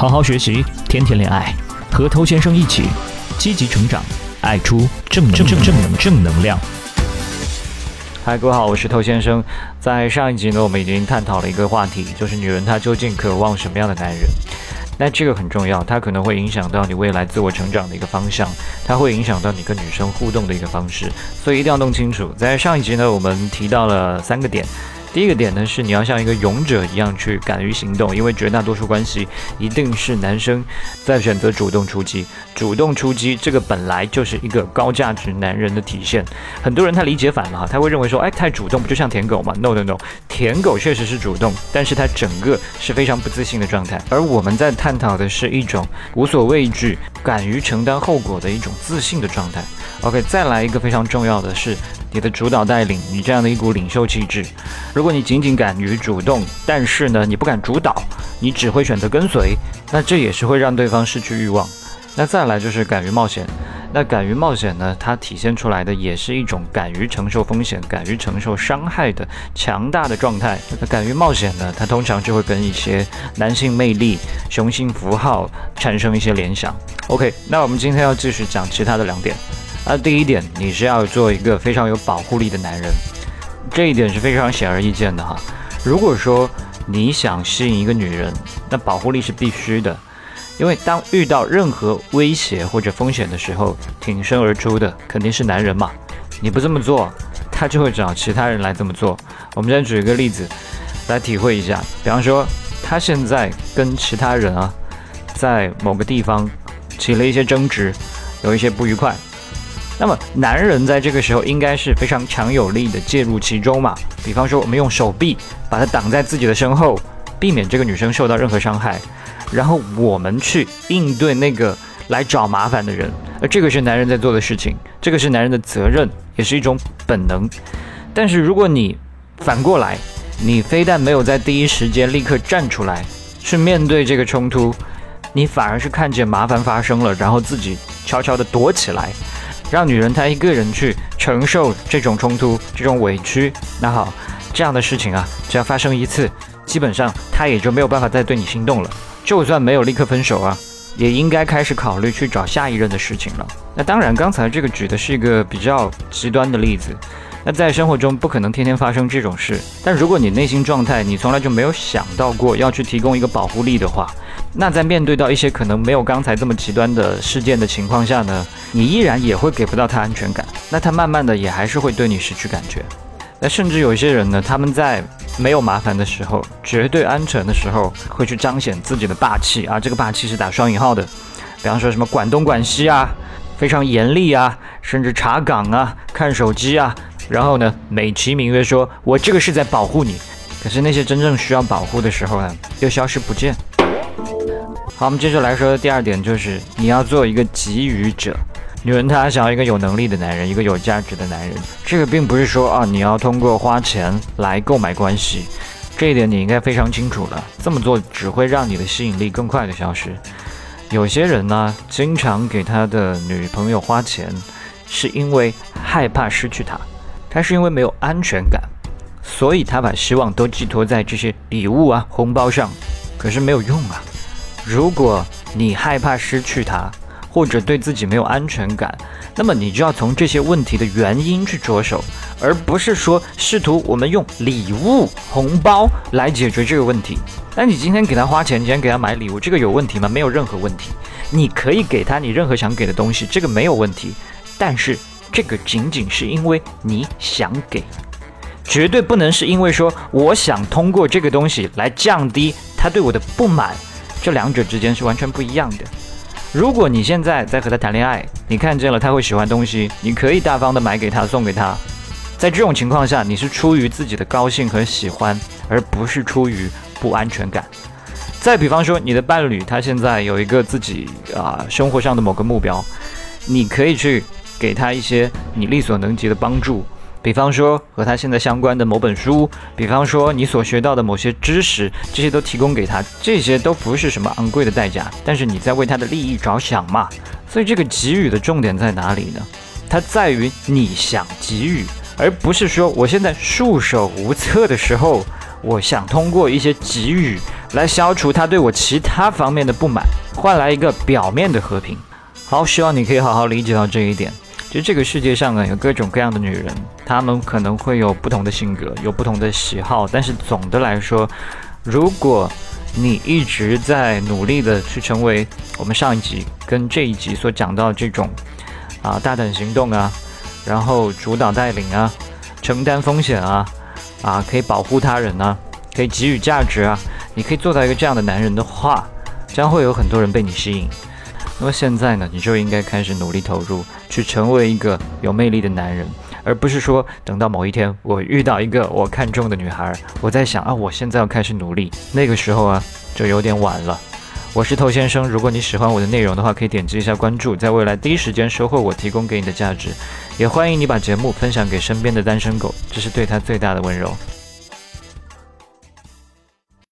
好好学习，天天恋爱，和头先生一起积极成长，爱出正正正正能正能量。嗨，各位好，我是头先生。在上一集呢，我们已经探讨了一个话题，就是女人她究竟渴望什么样的男人？那这个很重要，它可能会影响到你未来自我成长的一个方向，它会影响到你跟女生互动的一个方式，所以一定要弄清楚。在上一集呢，我们提到了三个点。第一个点呢是你要像一个勇者一样去敢于行动，因为绝大多数关系一定是男生在选择主动出击。主动出击这个本来就是一个高价值男人的体现。很多人他理解反了哈，他会认为说，哎，太主动不就像舔狗吗？No No No，舔狗确实是主动，但是他整个是非常不自信的状态。而我们在探讨的是一种无所畏惧、敢于承担后果的一种自信的状态。OK，再来一个非常重要的是你的主导带领，你这样的一股领袖气质。如果你仅仅敢于主动，但是呢你不敢主导，你只会选择跟随，那这也是会让对方失去欲望。那再来就是敢于冒险。那敢于冒险呢，它体现出来的也是一种敢于承受风险、敢于承受伤害的强大的状态。那敢于冒险呢，它通常就会跟一些男性魅力、雄性符号产生一些联想。OK，那我们今天要继续讲其他的两点。那第一点，你是要做一个非常有保护力的男人，这一点是非常显而易见的哈。如果说你想吸引一个女人，那保护力是必须的，因为当遇到任何威胁或者风险的时候，挺身而出的肯定是男人嘛。你不这么做，他就会找其他人来这么做。我们再举一个例子来体会一下，比方说他现在跟其他人啊，在某个地方起了一些争执，有一些不愉快。那么，男人在这个时候应该是非常强有力的介入其中嘛？比方说，我们用手臂把他挡在自己的身后，避免这个女生受到任何伤害，然后我们去应对那个来找麻烦的人。而这个是男人在做的事情，这个是男人的责任，也是一种本能。但是如果你反过来，你非但没有在第一时间立刻站出来去面对这个冲突，你反而是看见麻烦发生了，然后自己悄悄地躲起来。让女人她一个人去承受这种冲突、这种委屈，那好，这样的事情啊，只要发生一次，基本上她也就没有办法再对你心动了。就算没有立刻分手啊，也应该开始考虑去找下一任的事情了。那当然，刚才这个举的是一个比较极端的例子。那在生活中不可能天天发生这种事，但如果你内心状态你从来就没有想到过要去提供一个保护力的话，那在面对到一些可能没有刚才这么极端的事件的情况下呢，你依然也会给不到他安全感，那他慢慢的也还是会对你失去感觉。那甚至有一些人呢，他们在没有麻烦的时候，绝对安全的时候，会去彰显自己的霸气啊，这个霸气是打双引号的，比方说什么管东管西啊，非常严厉啊，甚至查岗啊，看手机啊。然后呢，美其名曰说，我这个是在保护你，可是那些真正需要保护的时候呢，又消失不见。好，我们接着来说第二点，就是你要做一个给予者。女人她想要一个有能力的男人，一个有价值的男人。这个并不是说啊，你要通过花钱来购买关系，这一点你应该非常清楚了。这么做只会让你的吸引力更快的消失。有些人呢，经常给他的女朋友花钱，是因为害怕失去她。他是因为没有安全感，所以他把希望都寄托在这些礼物啊、红包上，可是没有用啊。如果你害怕失去他，或者对自己没有安全感，那么你就要从这些问题的原因去着手，而不是说试图我们用礼物、红包来解决这个问题。那你今天给他花钱，今天给他买礼物，这个有问题吗？没有任何问题。你可以给他你任何想给的东西，这个没有问题。但是。这个仅仅是因为你想给，绝对不能是因为说我想通过这个东西来降低他对我的不满，这两者之间是完全不一样的。如果你现在在和他谈恋爱，你看见了他会喜欢东西，你可以大方的买给他送给他，在这种情况下，你是出于自己的高兴和喜欢，而不是出于不安全感。再比方说，你的伴侣他现在有一个自己啊生活上的某个目标，你可以去。给他一些你力所能及的帮助，比方说和他现在相关的某本书，比方说你所学到的某些知识，这些都提供给他，这些都不是什么昂贵的代价，但是你在为他的利益着想嘛。所以这个给予的重点在哪里呢？它在于你想给予，而不是说我现在束手无策的时候，我想通过一些给予来消除他对我其他方面的不满，换来一个表面的和平。好，希望你可以好好理解到这一点。其实这个世界上呢，有各种各样的女人，她们可能会有不同的性格，有不同的喜好，但是总的来说，如果你一直在努力的去成为我们上一集跟这一集所讲到这种啊大胆行动啊，然后主导带领啊，承担风险啊，啊可以保护他人啊，可以给予价值啊，你可以做到一个这样的男人的话，将会有很多人被你吸引。那么现在呢，你就应该开始努力投入，去成为一个有魅力的男人，而不是说等到某一天我遇到一个我看中的女孩，我在想啊，我现在要开始努力，那个时候啊就有点晚了。我是头先生，如果你喜欢我的内容的话，可以点击一下关注，在未来第一时间收获我提供给你的价值。也欢迎你把节目分享给身边的单身狗，这是对他最大的温柔。